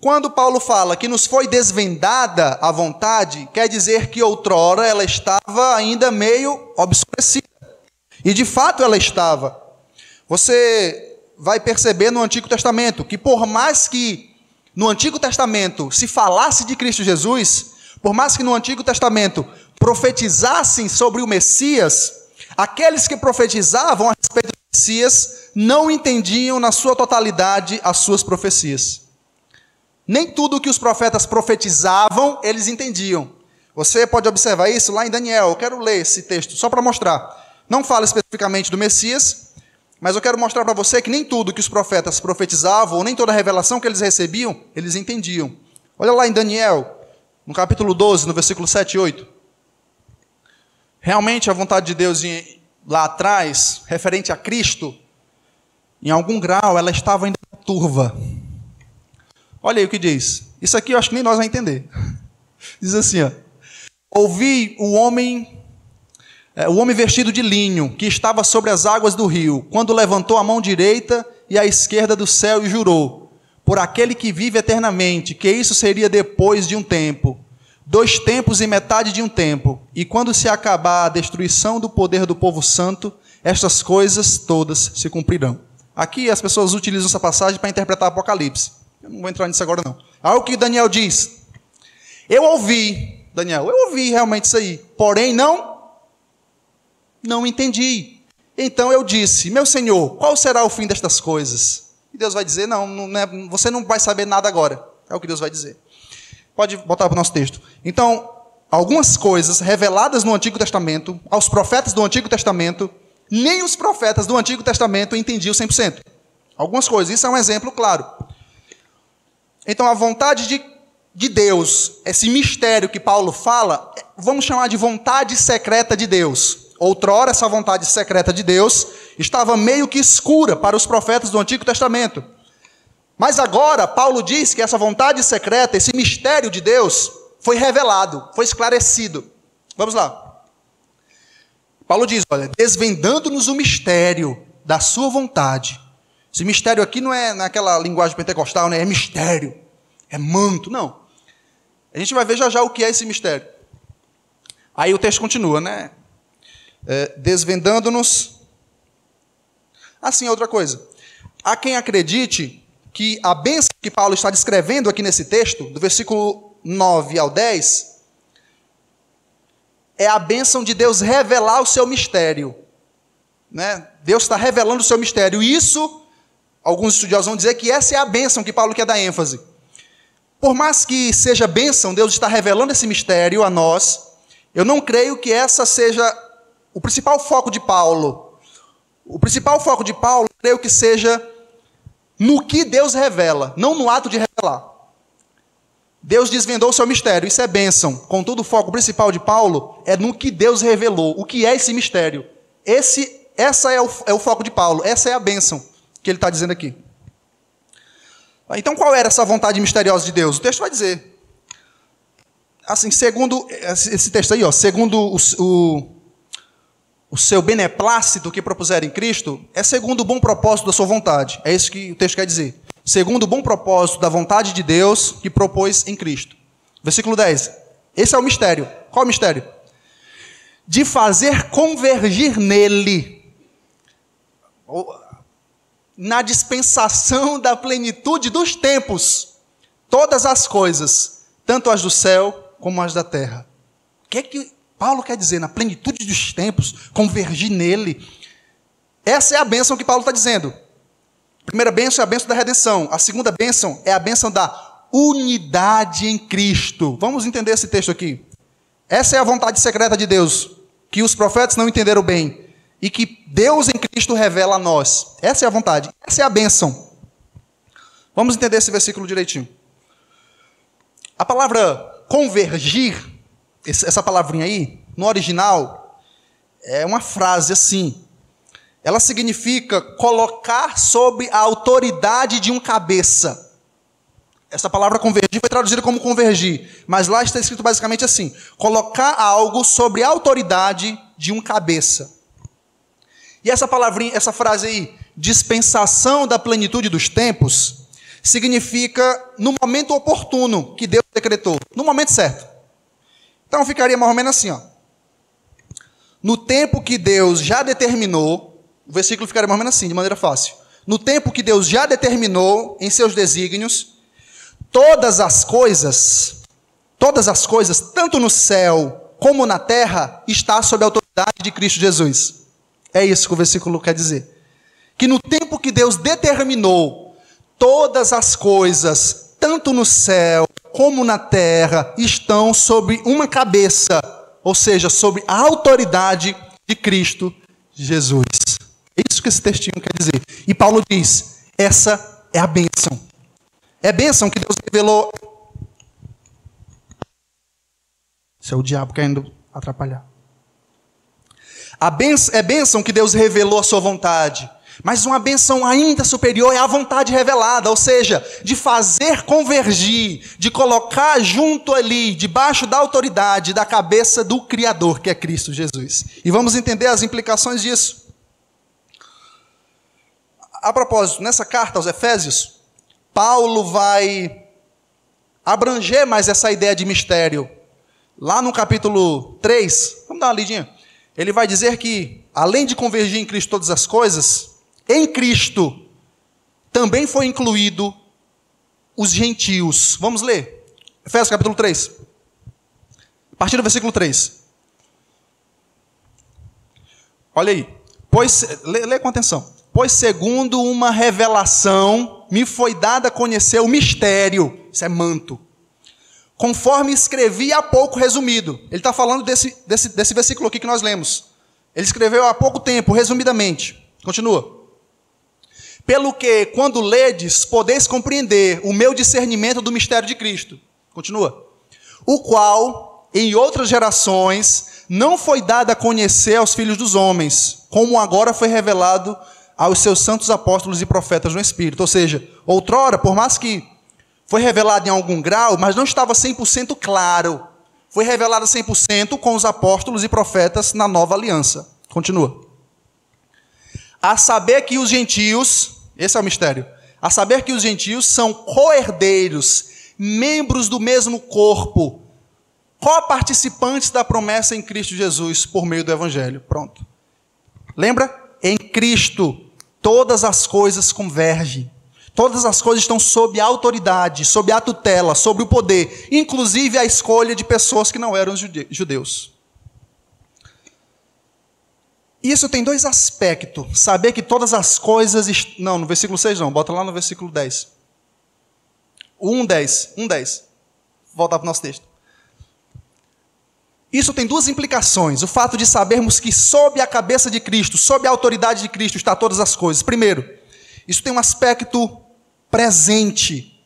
Quando Paulo fala que nos foi desvendada a vontade, quer dizer que outrora ela estava ainda meio obscurecida. E de fato ela estava. Você vai perceber no Antigo Testamento que, por mais que no Antigo Testamento se falasse de Cristo Jesus, por mais que no Antigo Testamento profetizassem sobre o Messias, Aqueles que profetizavam a respeito do Messias não entendiam na sua totalidade as suas profecias. Nem tudo o que os profetas profetizavam, eles entendiam. Você pode observar isso lá em Daniel. Eu quero ler esse texto só para mostrar. Não fala especificamente do Messias, mas eu quero mostrar para você que nem tudo que os profetas profetizavam, ou nem toda a revelação que eles recebiam, eles entendiam. Olha lá em Daniel, no capítulo 12, no versículo 7 e 8. Realmente a vontade de Deus lá atrás, referente a Cristo, em algum grau ela estava ainda turva. Olha aí o que diz. Isso aqui eu acho que nem nós vamos entender. [LAUGHS] Diz assim, ó. Ouvi o homem, é, o homem vestido de linho, que estava sobre as águas do rio, quando levantou a mão direita e a esquerda do céu e jurou, por aquele que vive eternamente, que isso seria depois de um tempo dois tempos e metade de um tempo, e quando se acabar a destruição do poder do povo santo, estas coisas todas se cumprirão. Aqui as pessoas utilizam essa passagem para interpretar Apocalipse. Não vou entrar nisso agora não. Olha o que Daniel diz. Eu ouvi, Daniel, eu ouvi realmente isso aí, porém não não entendi. Então eu disse: Meu Senhor, qual será o fim destas coisas? E Deus vai dizer: não, não é, você não vai saber nada agora. É o que Deus vai dizer. Pode botar para o nosso texto. Então, algumas coisas reveladas no Antigo Testamento, aos profetas do Antigo Testamento, nem os profetas do Antigo Testamento entendiam 100%. Algumas coisas, isso é um exemplo claro. Então, a vontade de, de Deus, esse mistério que Paulo fala, vamos chamar de vontade secreta de Deus. Outrora, essa vontade secreta de Deus estava meio que escura para os profetas do Antigo Testamento. Mas agora, Paulo diz que essa vontade secreta, esse mistério de Deus, foi revelado, foi esclarecido. Vamos lá. Paulo diz: olha, desvendando-nos o mistério da sua vontade. Esse mistério aqui não é naquela linguagem pentecostal, né? É mistério, é manto, não. A gente vai ver já já o que é esse mistério. Aí o texto continua, né? É, desvendando-nos. Assim, outra coisa. Há quem acredite que a bênção que Paulo está descrevendo aqui nesse texto, do versículo 9 ao 10, é a bênção de Deus revelar o seu mistério. Né? Deus está revelando o seu mistério. Isso, alguns estudiosos vão dizer que essa é a bênção que Paulo quer dar ênfase. Por mais que seja bênção, Deus está revelando esse mistério a nós. Eu não creio que essa seja o principal foco de Paulo. O principal foco de Paulo, creio que seja no que Deus revela, não no ato de revelar. Deus desvendou o seu mistério, isso é bênção. Contudo, o foco principal de Paulo é no que Deus revelou. O que é esse mistério? Esse, essa é o, é o foco de Paulo, essa é a bênção que ele está dizendo aqui. Então, qual era essa vontade misteriosa de Deus? O texto vai dizer. Assim, segundo esse texto aí, ó, segundo o, o, o seu beneplácito que propuser em Cristo, é segundo o bom propósito da sua vontade. É isso que o texto quer dizer segundo o bom propósito da vontade de Deus que propôs em Cristo. Versículo 10. Esse é o mistério. Qual é o mistério? De fazer convergir nele, na dispensação da plenitude dos tempos, todas as coisas, tanto as do céu como as da terra. O que é que Paulo quer dizer? Na plenitude dos tempos, convergir nele. Essa é a bênção que Paulo está dizendo primeira bênção é a bênção da redenção. A segunda bênção é a bênção da unidade em Cristo. Vamos entender esse texto aqui. Essa é a vontade secreta de Deus, que os profetas não entenderam bem e que Deus em Cristo revela a nós. Essa é a vontade, essa é a bênção. Vamos entender esse versículo direitinho. A palavra convergir, essa palavrinha aí, no original, é uma frase assim: ela significa colocar sob a autoridade de um cabeça. Essa palavra convergir foi traduzida como convergir, mas lá está escrito basicamente assim: colocar algo sobre a autoridade de um cabeça. E essa palavrinha, essa frase aí, dispensação da plenitude dos tempos, significa no momento oportuno que Deus decretou, no momento certo. Então ficaria mais ou menos assim, ó. No tempo que Deus já determinou, o versículo ficaria mais ou menos assim, de maneira fácil. No tempo que Deus já determinou em seus desígnios, todas as coisas, todas as coisas, tanto no céu como na terra, está sob a autoridade de Cristo Jesus. É isso que o versículo quer dizer. Que no tempo que Deus determinou, todas as coisas, tanto no céu como na terra, estão sob uma cabeça, ou seja, sob a autoridade de Cristo Jesus. É isso que esse textinho quer dizer. E Paulo diz: essa é a bênção. É bênção que Deus revelou. Isso é o diabo querendo atrapalhar. A bênção, é bênção que Deus revelou a sua vontade. Mas uma bênção ainda superior é a vontade revelada, ou seja, de fazer convergir, de colocar junto ali, debaixo da autoridade, da cabeça do Criador, que é Cristo Jesus. E vamos entender as implicações disso. A propósito, nessa carta aos Efésios, Paulo vai abranger mais essa ideia de mistério. Lá no capítulo 3, vamos dar uma lidinha. Ele vai dizer que, além de convergir em Cristo todas as coisas, em Cristo também foi incluído os gentios. Vamos ler. Efésios capítulo 3. A partir do versículo 3. Olha aí. Pois, lê, lê com atenção. Pois segundo uma revelação me foi dada a conhecer o mistério, isso é manto, conforme escrevi há pouco resumido. Ele está falando desse, desse, desse versículo aqui que nós lemos. Ele escreveu há pouco tempo, resumidamente. Continua. Pelo que, quando ledes, podeis compreender o meu discernimento do mistério de Cristo. Continua. O qual, em outras gerações, não foi dado a conhecer aos filhos dos homens, como agora foi revelado aos seus santos apóstolos e profetas no Espírito. Ou seja, outrora, por mais que foi revelado em algum grau, mas não estava 100% claro. Foi revelado 100% com os apóstolos e profetas na nova aliança. Continua. A saber que os gentios, esse é o mistério, a saber que os gentios são co-herdeiros, membros do mesmo corpo, co-participantes da promessa em Cristo Jesus por meio do Evangelho. Pronto. Lembra? Em Cristo, todas as coisas convergem. Todas as coisas estão sob a autoridade, sob a tutela, sob o poder, inclusive a escolha de pessoas que não eram judeus. Isso tem dois aspectos. Saber que todas as coisas. Não, no versículo 6 não, bota lá no versículo 10. 1, 10. 1, 10. Voltar para o nosso texto. Isso tem duas implicações. O fato de sabermos que sob a cabeça de Cristo, sob a autoridade de Cristo, está todas as coisas. Primeiro, isso tem um aspecto presente.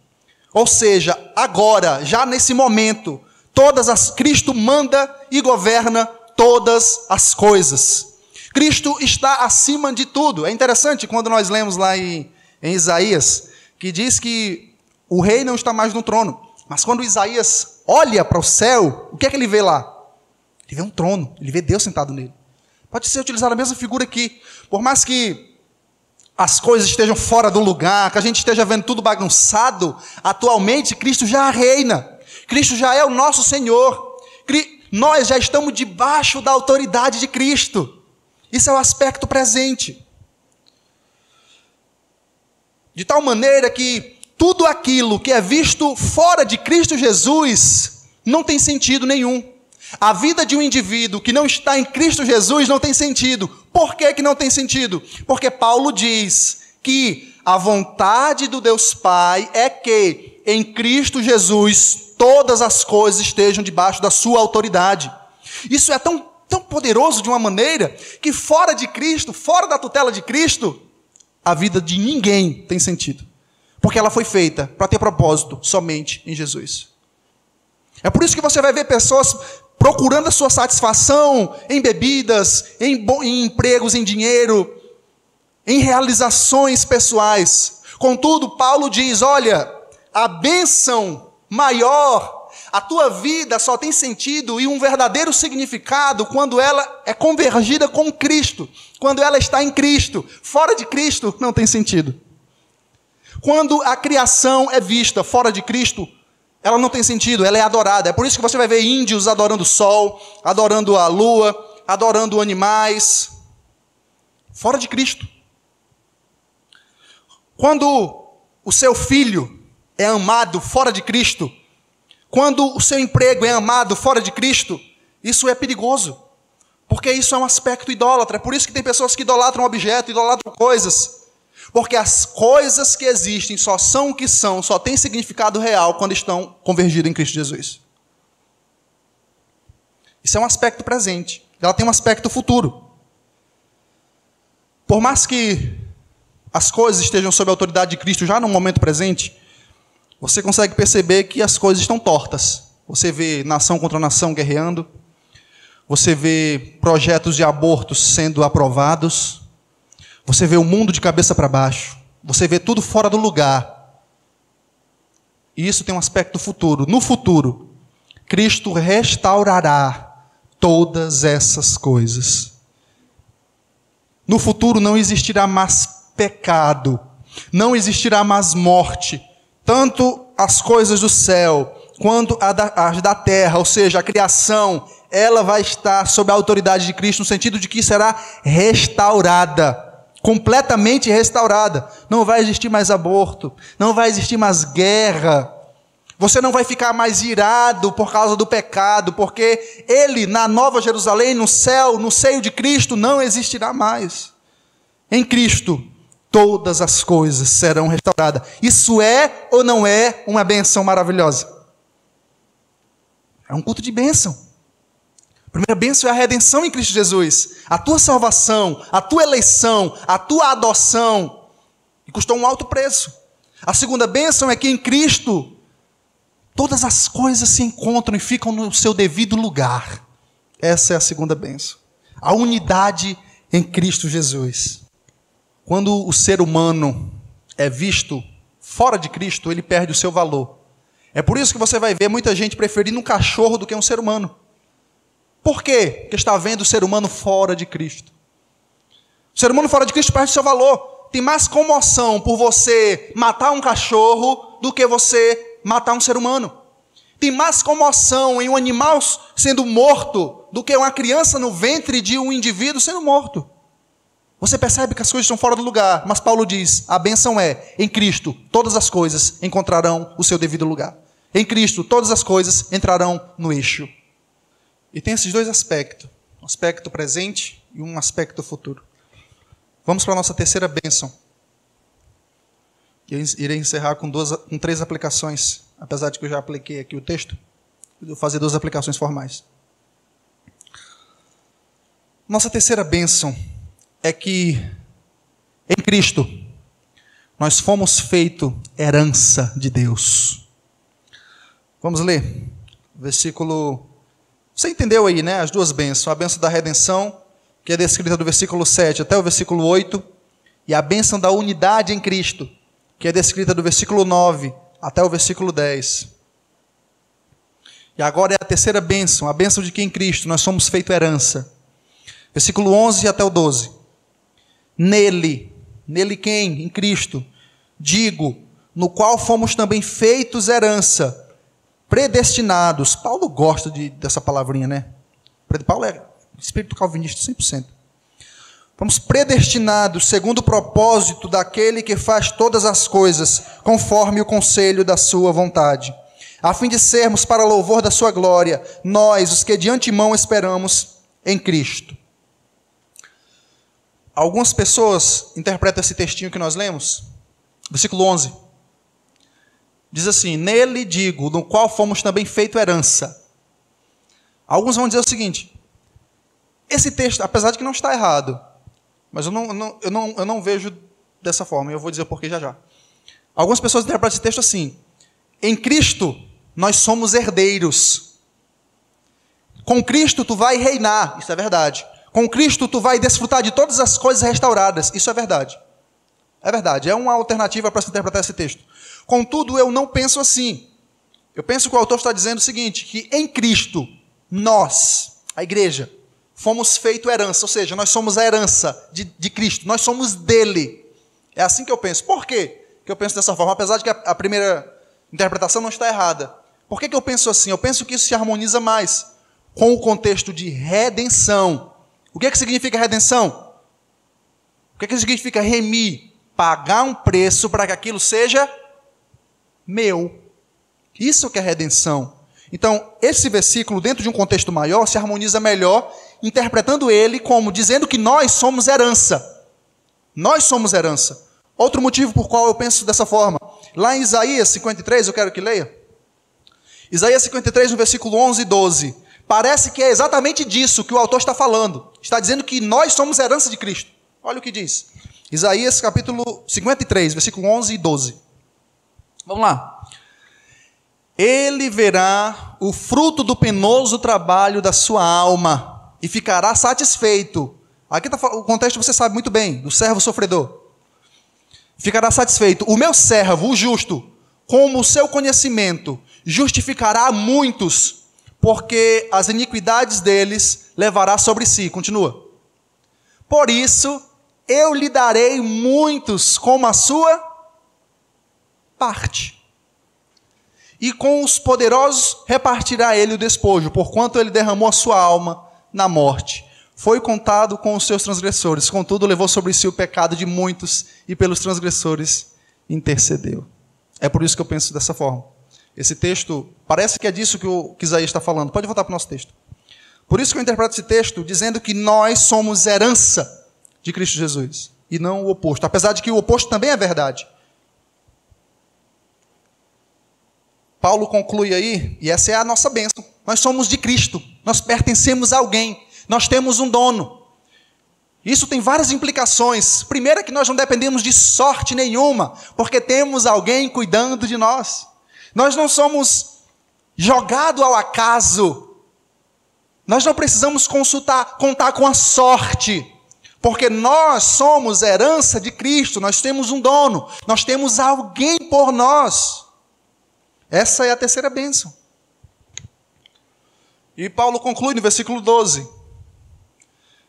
Ou seja, agora, já nesse momento, todas as Cristo manda e governa todas as coisas. Cristo está acima de tudo. É interessante quando nós lemos lá em, em Isaías que diz que o rei não está mais no trono. Mas quando Isaías olha para o céu, o que é que ele vê lá? Ele vê um trono, ele vê Deus sentado nele. Pode ser utilizada a mesma figura aqui. Por mais que as coisas estejam fora do lugar, que a gente esteja vendo tudo bagunçado, atualmente Cristo já reina. Cristo já é o nosso Senhor. Nós já estamos debaixo da autoridade de Cristo. Isso é o aspecto presente. De tal maneira que tudo aquilo que é visto fora de Cristo Jesus não tem sentido nenhum. A vida de um indivíduo que não está em Cristo Jesus não tem sentido. Por que, que não tem sentido? Porque Paulo diz que a vontade do Deus Pai é que em Cristo Jesus todas as coisas estejam debaixo da sua autoridade. Isso é tão, tão poderoso de uma maneira que fora de Cristo, fora da tutela de Cristo, a vida de ninguém tem sentido. Porque ela foi feita para ter propósito somente em Jesus. É por isso que você vai ver pessoas procurando a sua satisfação em bebidas, em, em empregos, em dinheiro, em realizações pessoais. Contudo, Paulo diz: olha, a bênção maior, a tua vida só tem sentido e um verdadeiro significado quando ela é convergida com Cristo, quando ela está em Cristo. Fora de Cristo, não tem sentido. Quando a criação é vista fora de Cristo, ela não tem sentido, ela é adorada. É por isso que você vai ver índios adorando o sol, adorando a lua, adorando animais. Fora de Cristo. Quando o seu filho é amado fora de Cristo, quando o seu emprego é amado fora de Cristo, isso é perigoso. Porque isso é um aspecto idólatra. É por isso que tem pessoas que idolatram objetos, idolatram coisas. Porque as coisas que existem só são o que são, só têm significado real quando estão convergidas em Cristo Jesus. Isso é um aspecto presente. Ela tem um aspecto futuro. Por mais que as coisas estejam sob a autoridade de Cristo já no momento presente, você consegue perceber que as coisas estão tortas. Você vê nação contra nação guerreando, você vê projetos de abortos sendo aprovados, você vê o mundo de cabeça para baixo. Você vê tudo fora do lugar. E isso tem um aspecto futuro. No futuro, Cristo restaurará todas essas coisas. No futuro não existirá mais pecado, não existirá mais morte, tanto as coisas do céu quanto as da terra, ou seja, a criação, ela vai estar sob a autoridade de Cristo, no sentido de que será restaurada completamente restaurada. Não vai existir mais aborto, não vai existir mais guerra. Você não vai ficar mais irado por causa do pecado, porque ele, na Nova Jerusalém, no céu, no seio de Cristo, não existirá mais. Em Cristo, todas as coisas serão restauradas. Isso é ou não é uma benção maravilhosa? É um culto de bênção. A primeira bênção é a redenção em Cristo Jesus. A tua salvação, a tua eleição, a tua adoção. E custou um alto preço. A segunda bênção é que em Cristo todas as coisas se encontram e ficam no seu devido lugar. Essa é a segunda bênção. A unidade em Cristo Jesus. Quando o ser humano é visto fora de Cristo, ele perde o seu valor. É por isso que você vai ver muita gente preferindo um cachorro do que um ser humano. Por quê? Porque está vendo o ser humano fora de Cristo. O ser humano fora de Cristo perde seu valor. Tem mais comoção por você matar um cachorro do que você matar um ser humano. Tem mais comoção em um animal sendo morto do que uma criança no ventre de um indivíduo sendo morto. Você percebe que as coisas estão fora do lugar, mas Paulo diz: a benção é, em Cristo, todas as coisas encontrarão o seu devido lugar. Em Cristo, todas as coisas entrarão no eixo. E tem esses dois aspectos: um aspecto presente e um aspecto futuro. Vamos para a nossa terceira bênção. Eu irei encerrar com, duas, com três aplicações, apesar de que eu já apliquei aqui o texto. Eu vou fazer duas aplicações formais. Nossa terceira bênção é que em Cristo nós fomos feito herança de Deus. Vamos ler. Versículo. Você entendeu aí, né? As duas bênçãos. A bênção da redenção, que é descrita do versículo 7 até o versículo 8, e a bênção da unidade em Cristo, que é descrita do versículo 9 até o versículo 10. E agora é a terceira bênção, a bênção de que em Cristo nós somos feito herança. Versículo 11 até o 12. Nele, nele quem? Em Cristo. Digo, no qual fomos também feitos herança predestinados. Paulo gosta de, dessa palavrinha, né? Paulo é espírito calvinista 100%. Fomos predestinados segundo o propósito daquele que faz todas as coisas conforme o conselho da sua vontade, a fim de sermos para louvor da sua glória, nós, os que de antemão esperamos em Cristo. Algumas pessoas interpretam esse textinho que nós lemos, versículo 11. Diz assim: Nele digo, no qual fomos também feito herança. Alguns vão dizer o seguinte: esse texto, apesar de que não está errado, mas eu não, não, eu não, eu não vejo dessa forma, e eu vou dizer por que já já. Algumas pessoas interpretam esse texto assim: em Cristo nós somos herdeiros. Com Cristo tu vai reinar, isso é verdade. Com Cristo tu vai desfrutar de todas as coisas restauradas, isso é verdade. É verdade, é uma alternativa para se interpretar esse texto. Contudo, eu não penso assim. Eu penso que o autor está dizendo o seguinte: que em Cristo, nós, a igreja, fomos feito herança, ou seja, nós somos a herança de, de Cristo, nós somos dele. É assim que eu penso. Por quê que eu penso dessa forma? Apesar de que a, a primeira interpretação não está errada. Por que, que eu penso assim? Eu penso que isso se harmoniza mais com o contexto de redenção. O que, é que significa redenção? O que, é que significa remir? Pagar um preço para que aquilo seja meu. Isso que é redenção. Então, esse versículo, dentro de um contexto maior, se harmoniza melhor, interpretando ele como dizendo que nós somos herança. Nós somos herança. Outro motivo por qual eu penso dessa forma. Lá em Isaías 53, eu quero que leia. Isaías 53, no versículo 11 e 12. Parece que é exatamente disso que o autor está falando. Está dizendo que nós somos herança de Cristo. Olha o que diz. Isaías capítulo 53, versículo 11 e 12. Vamos lá. Ele verá o fruto do penoso trabalho da sua alma e ficará satisfeito. Aqui está o contexto você sabe muito bem, do servo sofredor. Ficará satisfeito. O meu servo, o justo, como o seu conhecimento, justificará muitos, porque as iniquidades deles levará sobre si. Continua. Por isso, eu lhe darei muitos como a sua parte. E com os poderosos repartirá ele o despojo, porquanto ele derramou a sua alma na morte. Foi contado com os seus transgressores, contudo levou sobre si o pecado de muitos e pelos transgressores intercedeu. É por isso que eu penso dessa forma. Esse texto, parece que é disso que o que Isaías está falando. Pode voltar para o nosso texto. Por isso que eu interpreto esse texto dizendo que nós somos herança de Cristo Jesus. e não o oposto. Apesar de que o oposto também é verdade. Paulo conclui aí, e essa é a nossa bênção. Nós somos de Cristo, nós pertencemos a alguém, nós temos um dono. Isso tem várias implicações. Primeiro é que nós não dependemos de sorte nenhuma, porque temos alguém cuidando de nós. Nós não somos jogados ao acaso. Nós não precisamos consultar, contar com a sorte, porque nós somos herança de Cristo, nós temos um dono, nós temos alguém por nós. Essa é a terceira bênção. E Paulo conclui no versículo 12,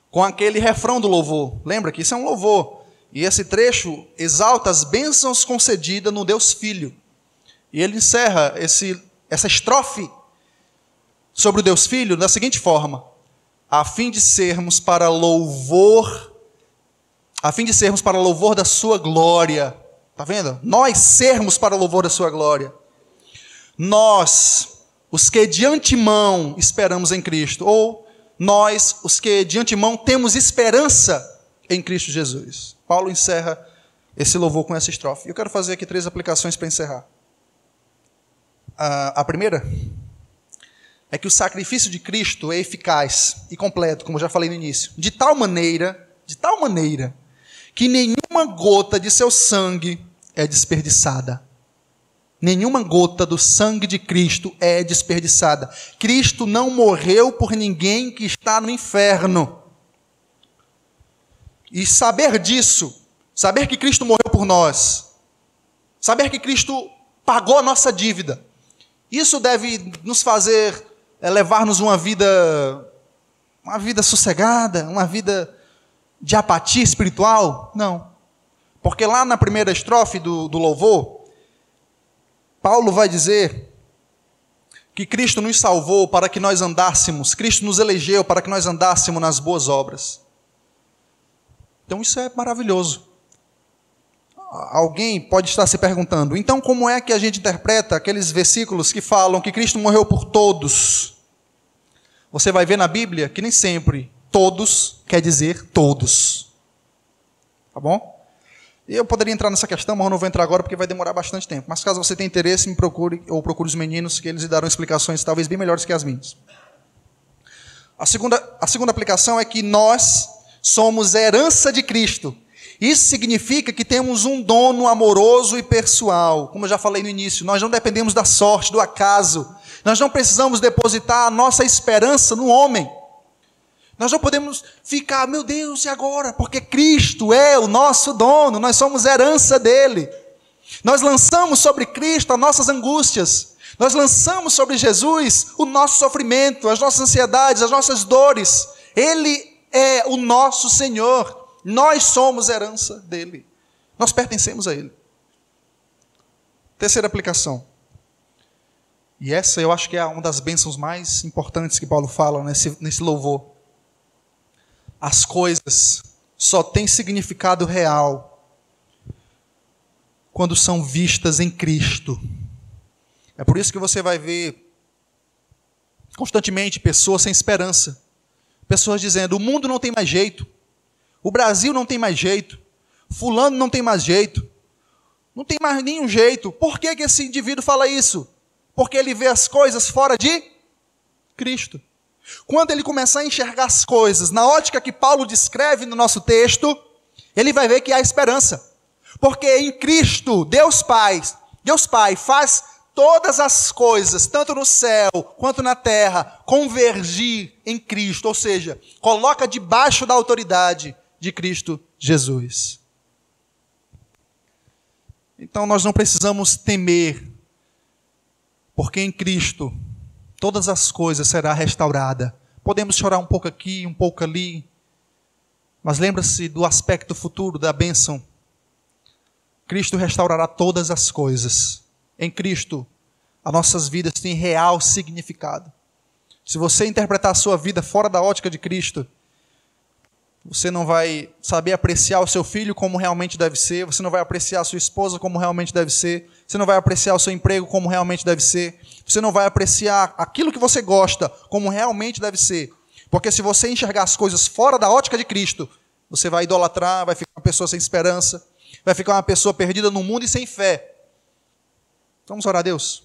com aquele refrão do louvor. Lembra que isso é um louvor. E esse trecho exalta as bênçãos concedidas no Deus Filho. E ele encerra esse, essa estrofe sobre o Deus Filho da seguinte forma: a fim de sermos para louvor, a fim de sermos para louvor da sua glória. Tá vendo? Nós sermos para louvor da sua glória nós, os que de antemão esperamos em Cristo, ou nós, os que de antemão temos esperança em Cristo Jesus. Paulo encerra esse louvor com essa estrofe. Eu quero fazer aqui três aplicações para encerrar. A, primeira é que o sacrifício de Cristo é eficaz e completo, como eu já falei no início, de tal maneira, de tal maneira, que nenhuma gota de seu sangue é desperdiçada nenhuma gota do sangue de Cristo é desperdiçada. Cristo não morreu por ninguém que está no inferno. E saber disso, saber que Cristo morreu por nós, saber que Cristo pagou a nossa dívida, isso deve nos fazer é, levar-nos uma vida, uma vida sossegada, uma vida de apatia espiritual? Não. Porque lá na primeira estrofe do, do louvor, Paulo vai dizer que Cristo nos salvou para que nós andássemos, Cristo nos elegeu para que nós andássemos nas boas obras. Então isso é maravilhoso. Alguém pode estar se perguntando, então como é que a gente interpreta aqueles versículos que falam que Cristo morreu por todos? Você vai ver na Bíblia que nem sempre todos quer dizer todos. Tá bom? Eu poderia entrar nessa questão, mas eu não vou entrar agora porque vai demorar bastante tempo. Mas caso você tenha interesse, me procure ou procure os meninos, que eles lhe darão explicações talvez bem melhores que as minhas. A segunda, a segunda aplicação é que nós somos herança de Cristo. Isso significa que temos um dono amoroso e pessoal. Como eu já falei no início, nós não dependemos da sorte, do acaso. Nós não precisamos depositar a nossa esperança no homem. Nós não podemos ficar, meu Deus, e agora? Porque Cristo é o nosso dono, nós somos herança dele. Nós lançamos sobre Cristo as nossas angústias, nós lançamos sobre Jesus o nosso sofrimento, as nossas ansiedades, as nossas dores. Ele é o nosso Senhor, nós somos herança dele, nós pertencemos a Ele. Terceira aplicação. E essa eu acho que é uma das bênçãos mais importantes que Paulo fala nesse, nesse louvor as coisas só têm significado real quando são vistas em Cristo. É por isso que você vai ver constantemente pessoas sem esperança, pessoas dizendo: o mundo não tem mais jeito, o Brasil não tem mais jeito, Fulano não tem mais jeito, não tem mais nenhum jeito. Por que, que esse indivíduo fala isso? Porque ele vê as coisas fora de Cristo. Quando ele começar a enxergar as coisas na ótica que Paulo descreve no nosso texto, ele vai ver que há esperança. Porque em Cristo, Deus Pai, Deus Pai faz todas as coisas, tanto no céu quanto na terra, convergir em Cristo, ou seja, coloca debaixo da autoridade de Cristo Jesus. Então nós não precisamos temer, porque em Cristo todas as coisas será restaurada. Podemos chorar um pouco aqui, um pouco ali, mas lembra-se do aspecto futuro da bênção. Cristo restaurará todas as coisas. Em Cristo, as nossas vidas têm real significado. Se você interpretar a sua vida fora da ótica de Cristo, você não vai saber apreciar o seu filho como realmente deve ser, você não vai apreciar a sua esposa como realmente deve ser, você não vai apreciar o seu emprego como realmente deve ser, você não vai apreciar aquilo que você gosta como realmente deve ser. Porque se você enxergar as coisas fora da ótica de Cristo, você vai idolatrar, vai ficar pessoa sem esperança, vai ficar uma pessoa perdida no mundo e sem fé. Vamos orar a Deus?